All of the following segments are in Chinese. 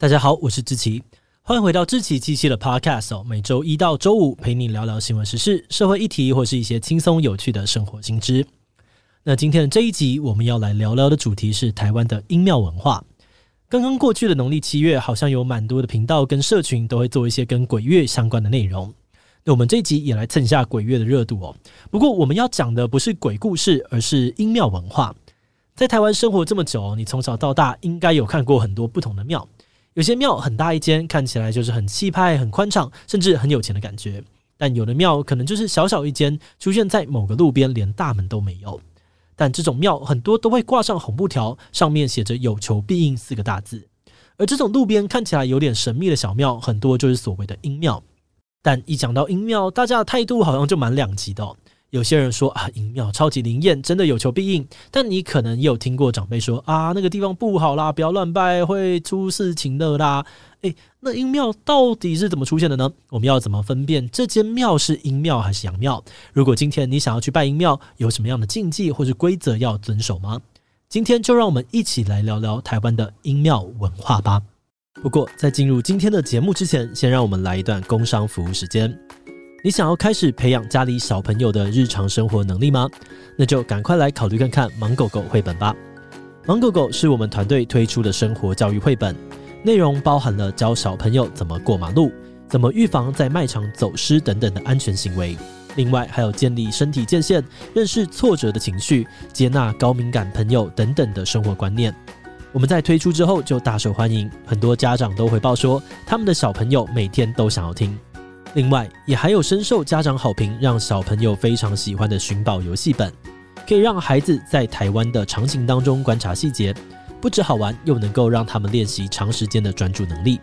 大家好，我是志奇，欢迎回到志奇七七的 Podcast 哦。每周一到周五陪你聊聊新闻时事、社会议题，或是一些轻松有趣的生活新知。那今天的这一集，我们要来聊聊的主题是台湾的阴庙文化。刚刚过去的农历七月，好像有蛮多的频道跟社群都会做一些跟鬼月相关的内容。那我们这一集也来蹭一下鬼月的热度哦。不过我们要讲的不是鬼故事，而是阴庙文化。在台湾生活这么久，你从小到大应该有看过很多不同的庙。有些庙很大一间，看起来就是很气派、很宽敞，甚至很有钱的感觉。但有的庙可能就是小小一间，出现在某个路边，连大门都没有。但这种庙很多都会挂上红布条，上面写着“有求必应”四个大字。而这种路边看起来有点神秘的小庙，很多就是所谓的阴庙。但一讲到阴庙，大家的态度好像就蛮两极的。有些人说啊，阴庙超级灵验，真的有求必应。但你可能也有听过长辈说啊，那个地方不好啦，不要乱拜，会出事情的啦。诶，那阴庙到底是怎么出现的呢？我们要怎么分辨这间庙是阴庙还是阳庙？如果今天你想要去拜阴庙，有什么样的禁忌或是规则要遵守吗？今天就让我们一起来聊聊台湾的阴庙文化吧。不过在进入今天的节目之前，先让我们来一段工商服务时间。你想要开始培养家里小朋友的日常生活能力吗？那就赶快来考虑看看《芒狗狗》绘本吧。《芒狗狗》是我们团队推出的生活教育绘本，内容包含了教小朋友怎么过马路、怎么预防在卖场走失等等的安全行为。另外，还有建立身体界限、认识挫折的情绪、接纳高敏感朋友等等的生活观念。我们在推出之后就大受欢迎，很多家长都回报说，他们的小朋友每天都想要听。另外，也还有深受家长好评，让小朋友非常喜欢的寻宝游戏本，可以让孩子在台湾的场景当中观察细节，不止好玩，又能够让他们练习长时间的专注能力。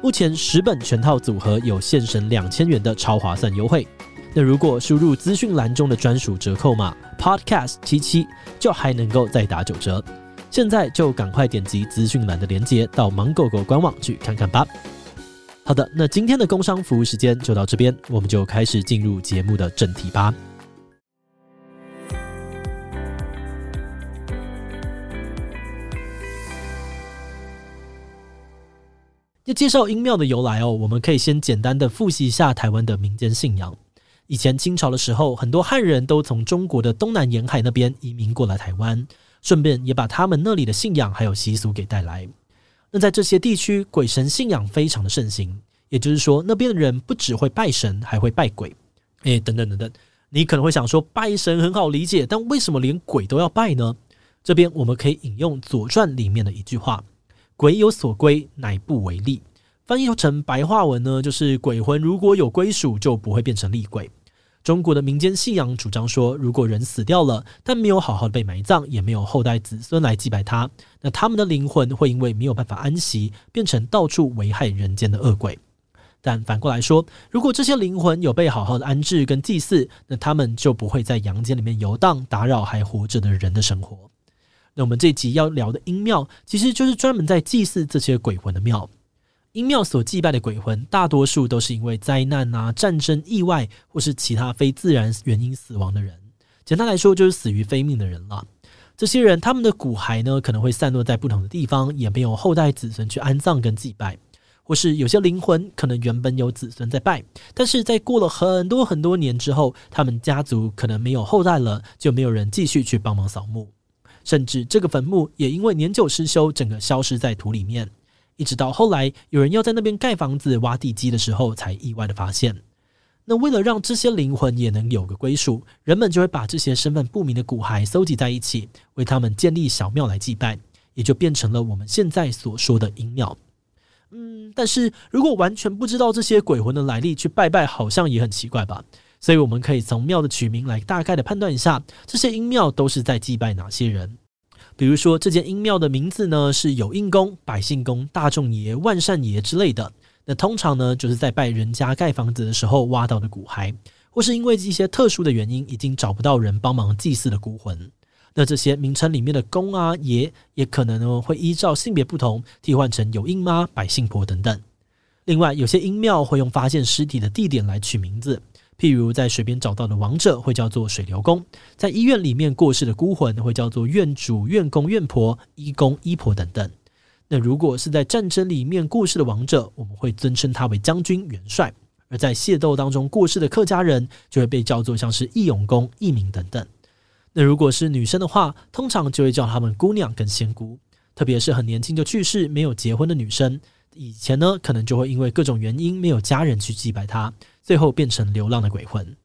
目前十本全套组合有现省两千元的超划算优惠，那如果输入资讯栏中的专属折扣码 Podcast 七七，就还能够再打九折。现在就赶快点击资讯栏的链接，到芒狗狗官网去看看吧。好的，那今天的工商服务时间就到这边，我们就开始进入节目的正题吧。要介绍阴庙的由来哦，我们可以先简单的复习一下台湾的民间信仰。以前清朝的时候，很多汉人都从中国的东南沿海那边移民过来台湾，顺便也把他们那里的信仰还有习俗给带来。那在这些地区，鬼神信仰非常的盛行，也就是说，那边的人不只会拜神，还会拜鬼。诶，等等等等，你可能会想说，拜神很好理解，但为什么连鬼都要拜呢？这边我们可以引用《左传》里面的一句话：“鬼有所归，乃不为厉。”翻译成白话文呢，就是鬼魂如果有归属，就不会变成厉鬼。中国的民间信仰主张说，如果人死掉了，但没有好好的被埋葬，也没有后代子孙来祭拜他，那他们的灵魂会因为没有办法安息，变成到处危害人间的恶鬼。但反过来说，如果这些灵魂有被好好的安置跟祭祀，那他们就不会在阳间里面游荡，打扰还活着的人的生活。那我们这集要聊的阴庙，其实就是专门在祭祀这些鬼魂的庙。阴庙所祭拜的鬼魂，大多数都是因为灾难啊、战争、意外或是其他非自然原因死亡的人。简单来说，就是死于非命的人了。这些人他们的骨骸呢，可能会散落在不同的地方，也没有后代子孙去安葬跟祭拜。或是有些灵魂可能原本有子孙在拜，但是在过了很多很多年之后，他们家族可能没有后代了，就没有人继续去帮忙扫墓，甚至这个坟墓也因为年久失修，整个消失在土里面。一直到后来，有人要在那边盖房子、挖地基的时候，才意外的发现。那为了让这些灵魂也能有个归属，人们就会把这些身份不明的骨骸搜集在一起，为他们建立小庙来祭拜，也就变成了我们现在所说的阴庙。嗯，但是如果完全不知道这些鬼魂的来历去拜拜，好像也很奇怪吧？所以我们可以从庙的取名来大概的判断一下，这些阴庙都是在祭拜哪些人。比如说，这间阴庙的名字呢是有应公、百姓公、大众爷、万善爷之类的。那通常呢，就是在拜人家盖房子的时候挖到的骨骸，或是因为一些特殊的原因，已经找不到人帮忙祭祀的孤魂。那这些名称里面的公啊、爷，也可能呢会依照性别不同，替换成有应妈、百姓婆等等。另外，有些阴庙会用发现尸体的地点来取名字。譬如在水边找到的亡者会叫做水流公，在医院里面过世的孤魂会叫做院主、院公、院婆、医公、医婆等等。那如果是在战争里面过世的王者，我们会尊称他为将军、元帅；而在械斗当中过世的客家人，就会被叫做像是义勇公、义民等等。那如果是女生的话，通常就会叫她们姑娘跟仙姑，特别是很年轻就去世、没有结婚的女生，以前呢可能就会因为各种原因没有家人去祭拜他，最后变成流浪的鬼魂。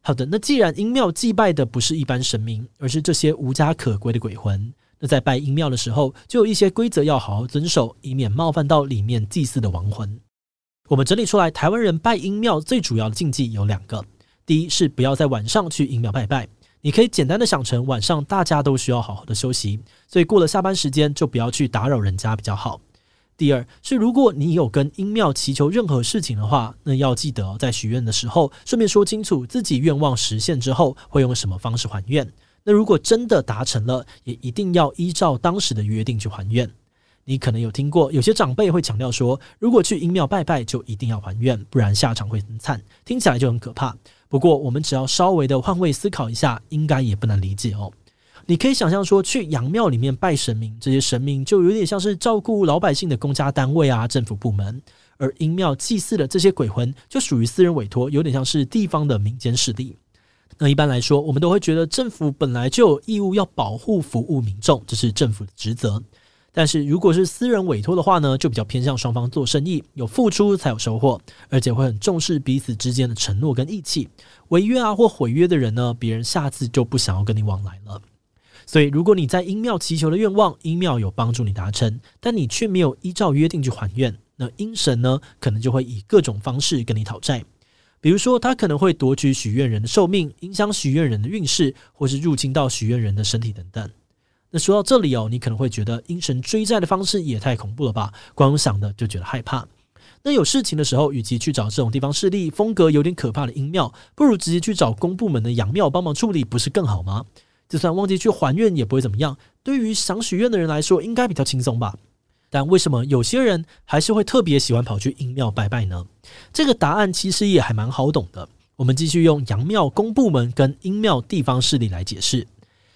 好的，那既然阴庙祭拜的不是一般神明，而是这些无家可归的鬼魂，那在拜阴庙的时候，就有一些规则要好好遵守，以免冒犯到里面祭祀的亡魂。我们整理出来，台湾人拜阴庙最主要的禁忌有两个：第一是不要在晚上去阴庙拜拜。你可以简单的想成晚上大家都需要好好的休息，所以过了下班时间就不要去打扰人家比较好。第二是，如果你有跟阴庙祈求任何事情的话，那要记得在许愿的时候顺便说清楚自己愿望实现之后会用什么方式还愿。那如果真的达成了，也一定要依照当时的约定去还愿。你可能有听过有些长辈会强调说，如果去阴庙拜拜就一定要还愿，不然下场会很惨，听起来就很可怕。不过，我们只要稍微的换位思考一下，应该也不难理解哦。你可以想象说，去阳庙里面拜神明，这些神明就有点像是照顾老百姓的公家单位啊、政府部门；而阴庙祭祀的这些鬼魂，就属于私人委托，有点像是地方的民间势力。那一般来说，我们都会觉得政府本来就有义务要保护、服务民众，这是政府的职责。但是如果是私人委托的话呢，就比较偏向双方做生意，有付出才有收获，而且会很重视彼此之间的承诺跟义气。违约啊或毁约的人呢，别人下次就不想要跟你往来了。所以，如果你在阴庙祈求的愿望，阴庙有帮助你达成，但你却没有依照约定去还愿，那阴神呢，可能就会以各种方式跟你讨债。比如说，他可能会夺取许愿人的寿命，影响许愿人的运势，或是入侵到许愿人的身体等等。那说到这里哦，你可能会觉得阴神追债的方式也太恐怖了吧？光想的就觉得害怕。那有事情的时候，与其去找这种地方势力风格有点可怕的阴庙，不如直接去找公部门的阳庙帮忙处理，不是更好吗？就算忘记去还愿也不会怎么样。对于想许愿的人来说，应该比较轻松吧？但为什么有些人还是会特别喜欢跑去阴庙拜拜呢？这个答案其实也还蛮好懂的。我们继续用阳庙公部门跟阴庙地方势力来解释。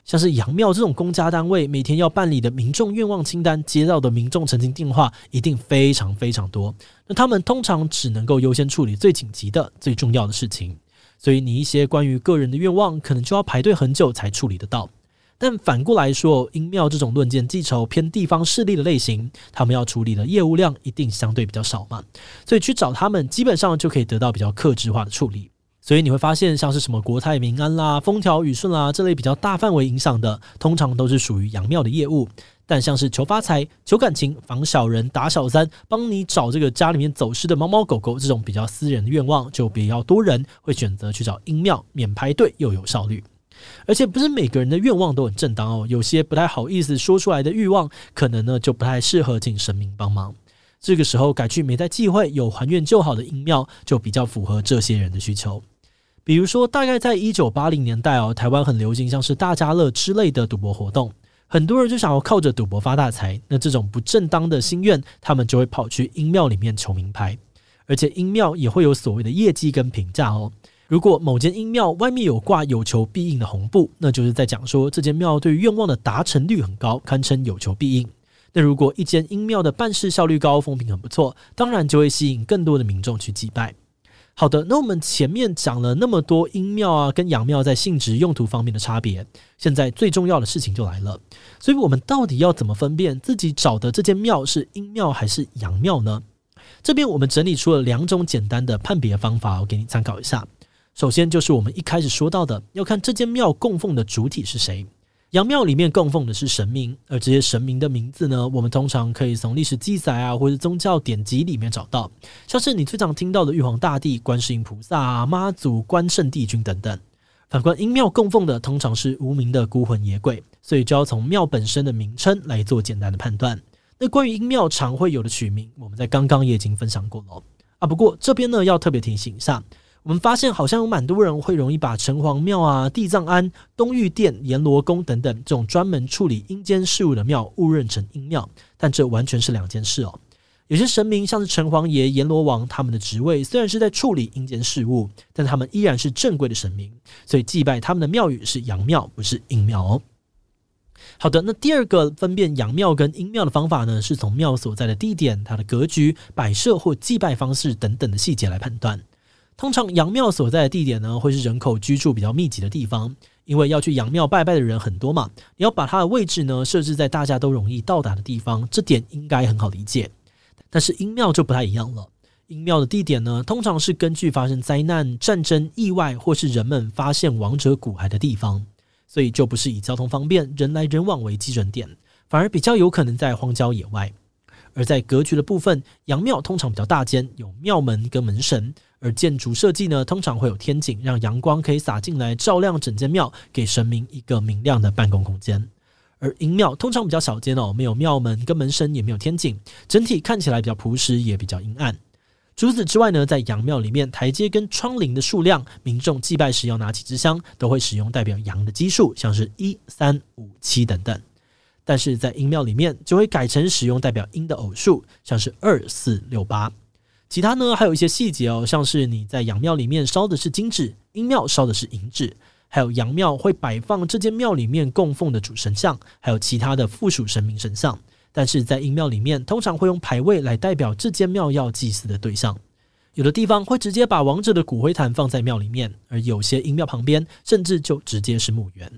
像是阳庙这种公家单位，每天要办理的民众愿望清单，接到的民众陈情电话一定非常非常多。那他们通常只能够优先处理最紧急的、最重要的事情，所以你一些关于个人的愿望，可能就要排队很久才处理得到。但反过来说，英庙这种论剑记仇偏地方势力的类型，他们要处理的业务量一定相对比较少嘛，所以去找他们，基本上就可以得到比较克制化的处理。所以你会发现，像是什么国泰民安啦、风调雨顺啦这类比较大范围影响的，通常都是属于阳庙的业务。但像是求发财、求感情、防小人、打小三、帮你找这个家里面走失的猫猫狗狗这种比较私人的愿望，就比较多人会选择去找阴庙，免排队又有效率。而且不是每个人的愿望都很正当哦，有些不太好意思说出来的欲望，可能呢就不太适合请神明帮忙。这个时候改去没在忌讳、有还愿就好的阴庙，就比较符合这些人的需求。比如说，大概在一九八零年代哦，台湾很流行像是大家乐之类的赌博活动，很多人就想要靠着赌博发大财。那这种不正当的心愿，他们就会跑去阴庙里面求名牌，而且阴庙也会有所谓的业绩跟评价哦。如果某间阴庙外面有挂有求必应的红布，那就是在讲说这间庙对愿望的达成率很高，堪称有求必应。那如果一间阴庙的办事效率高，风评很不错，当然就会吸引更多的民众去祭拜。好的，那我们前面讲了那么多阴庙啊跟阳庙在性质用途方面的差别，现在最重要的事情就来了。所以，我们到底要怎么分辨自己找的这间庙是阴庙还是阳庙呢？这边我们整理出了两种简单的判别方法，我给你参考一下。首先就是我们一开始说到的，要看这间庙供奉的主体是谁。阳庙里面供奉的是神明，而这些神明的名字呢，我们通常可以从历史记载啊，或者宗教典籍里面找到，像是你最常听到的玉皇大帝、观世音菩萨、妈祖、关圣帝君等等。反观阴庙供奉的通常是无名的孤魂野鬼，所以就要从庙本身的名称来做简单的判断。那关于阴庙常会有的取名，我们在刚刚也已经分享过了啊。不过这边呢，要特别提醒一下。我们发现好像有蛮多人会容易把城隍庙啊、地藏庵、东御殿、阎罗宫等等这种专门处理阴间事务的庙误认成阴庙，但这完全是两件事哦。有些神明像是城隍爷、阎罗王，他们的职位虽然是在处理阴间事务，但他们依然是正规的神明，所以祭拜他们的庙宇是阳庙，不是阴庙哦。好的，那第二个分辨阳庙跟阴庙的方法呢，是从庙所在的地点、它的格局、摆设或祭拜方式等等的细节来判断。通常阳庙所在的地点呢，会是人口居住比较密集的地方，因为要去阳庙拜拜的人很多嘛，你要把它的位置呢设置在大家都容易到达的地方，这点应该很好理解。但是阴庙就不太一样了，阴庙的地点呢，通常是根据发生灾难、战争、意外或是人们发现亡者骨骸的地方。所以就不是以交通方便、人来人往为基准点，反而比较有可能在荒郊野外。而在格局的部分，阳庙通常比较大间，有庙门跟门神；而建筑设计呢，通常会有天井，让阳光可以洒进来，照亮整间庙，给神明一个明亮的办公空间。而阴庙通常比较小间哦，没有庙门跟门神，也没有天井，整体看起来比较朴实，也比较阴暗。除此之外呢，在阳庙里面，台阶跟窗棂的数量，民众祭拜时要拿起支香，都会使用代表阳的基数，像是一、三、五、七等等。但是在阴庙里面，就会改成使用代表阴的偶数，像是二、四、六、八。其他呢，还有一些细节哦，像是你在阳庙里面烧的是金纸，阴庙烧的是银纸，还有阳庙会摆放这间庙里面供奉的主神像，还有其他的附属神明神像。但是在阴庙里面，通常会用牌位来代表这间庙要祭祀的对象。有的地方会直接把亡者的骨灰坛放在庙里面，而有些阴庙旁边甚至就直接是墓园。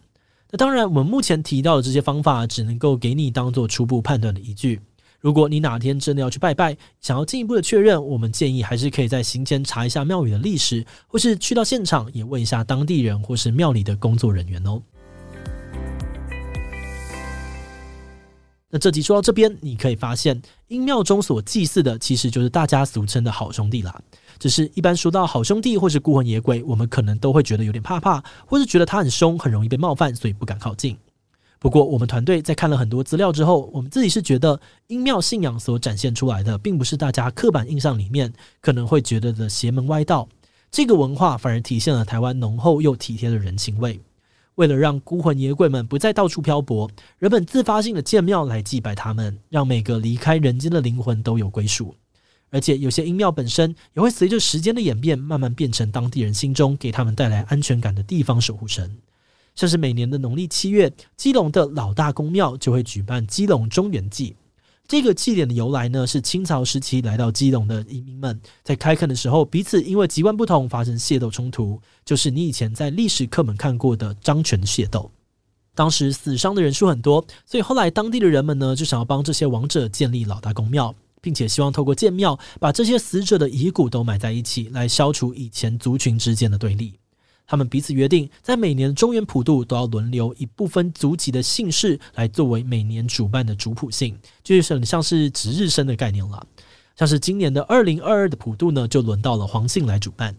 那当然，我们目前提到的这些方法，只能够给你当做初步判断的依据。如果你哪天真的要去拜拜，想要进一步的确认，我们建议还是可以在行前查一下庙宇的历史，或是去到现场也问一下当地人或是庙里的工作人员哦。那这集说到这边，你可以发现阴庙中所祭祀的，其实就是大家俗称的好兄弟啦。只是一般说到好兄弟或是孤魂野鬼，我们可能都会觉得有点怕怕，或是觉得他很凶，很容易被冒犯，所以不敢靠近。不过我们团队在看了很多资料之后，我们自己是觉得阴庙信仰所展现出来的，并不是大家刻板印象里面可能会觉得的邪门歪道。这个文化反而体现了台湾浓厚又体贴的人情味。为了让孤魂野鬼们不再到处漂泊，人们自发性的建庙来祭拜他们，让每个离开人间的灵魂都有归属。而且有些阴庙本身也会随着时间的演变，慢慢变成当地人心中给他们带来安全感的地方守护神。像是每年的农历七月，基隆的老大公庙就会举办基隆中元祭。这个祭典的由来呢，是清朝时期来到基隆的移民们在开垦的时候，彼此因为籍贯不同发生械斗冲突，就是你以前在历史课本看过的漳泉械斗。当时死伤的人数很多，所以后来当地的人们呢，就想要帮这些亡者建立老大公庙，并且希望透过建庙把这些死者的遗骨都埋在一起，来消除以前族群之间的对立。他们彼此约定，在每年的中原普渡都要轮流以部分族籍的姓氏来作为每年主办的主普姓，就是很像是值日生的概念了。像是今年的二零二二的普渡呢，就轮到了黄姓来主办。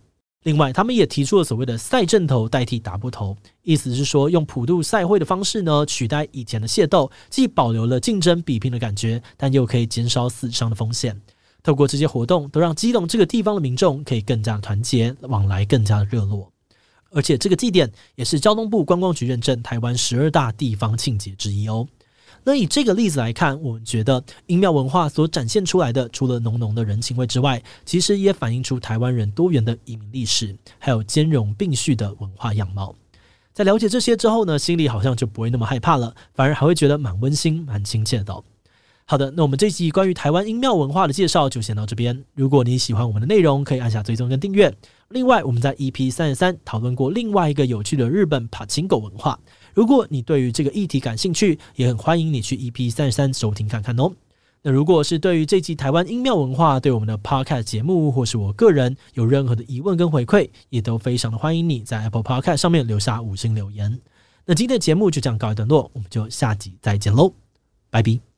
另外，他们也提出了所谓的赛阵头代替打不头，意思是说用普渡赛会的方式呢，取代以前的械斗，既保留了竞争比拼的感觉，但又可以减少死伤的风险。透过这些活动，都让基隆这个地方的民众可以更加团结，往来更加的热络。而且这个祭典也是交通部观光局认证台湾十二大地方庆节之一哦。那以这个例子来看，我们觉得阴庙文化所展现出来的，除了浓浓的人情味之外，其实也反映出台湾人多元的移民历史，还有兼容并蓄的文化样貌。在了解这些之后呢，心里好像就不会那么害怕了，反而还会觉得蛮温馨、蛮亲切的。好的，那我们这一集关于台湾阴庙文化的介绍就先到这边。如果你喜欢我们的内容，可以按下追踪跟订阅。另外，我们在 EP 三十三讨论过另外一个有趣的日本柏青哥文化。如果你对于这个议题感兴趣，也很欢迎你去 EP 三十三收听看看哦。那如果是对于这集台湾阴庙文化，对我们的 Podcast 节目或是我个人有任何的疑问跟回馈，也都非常的欢迎你在 Apple Podcast 上面留下五星留言。那今天的节目就这样告一段落，我们就下集再见喽，拜拜。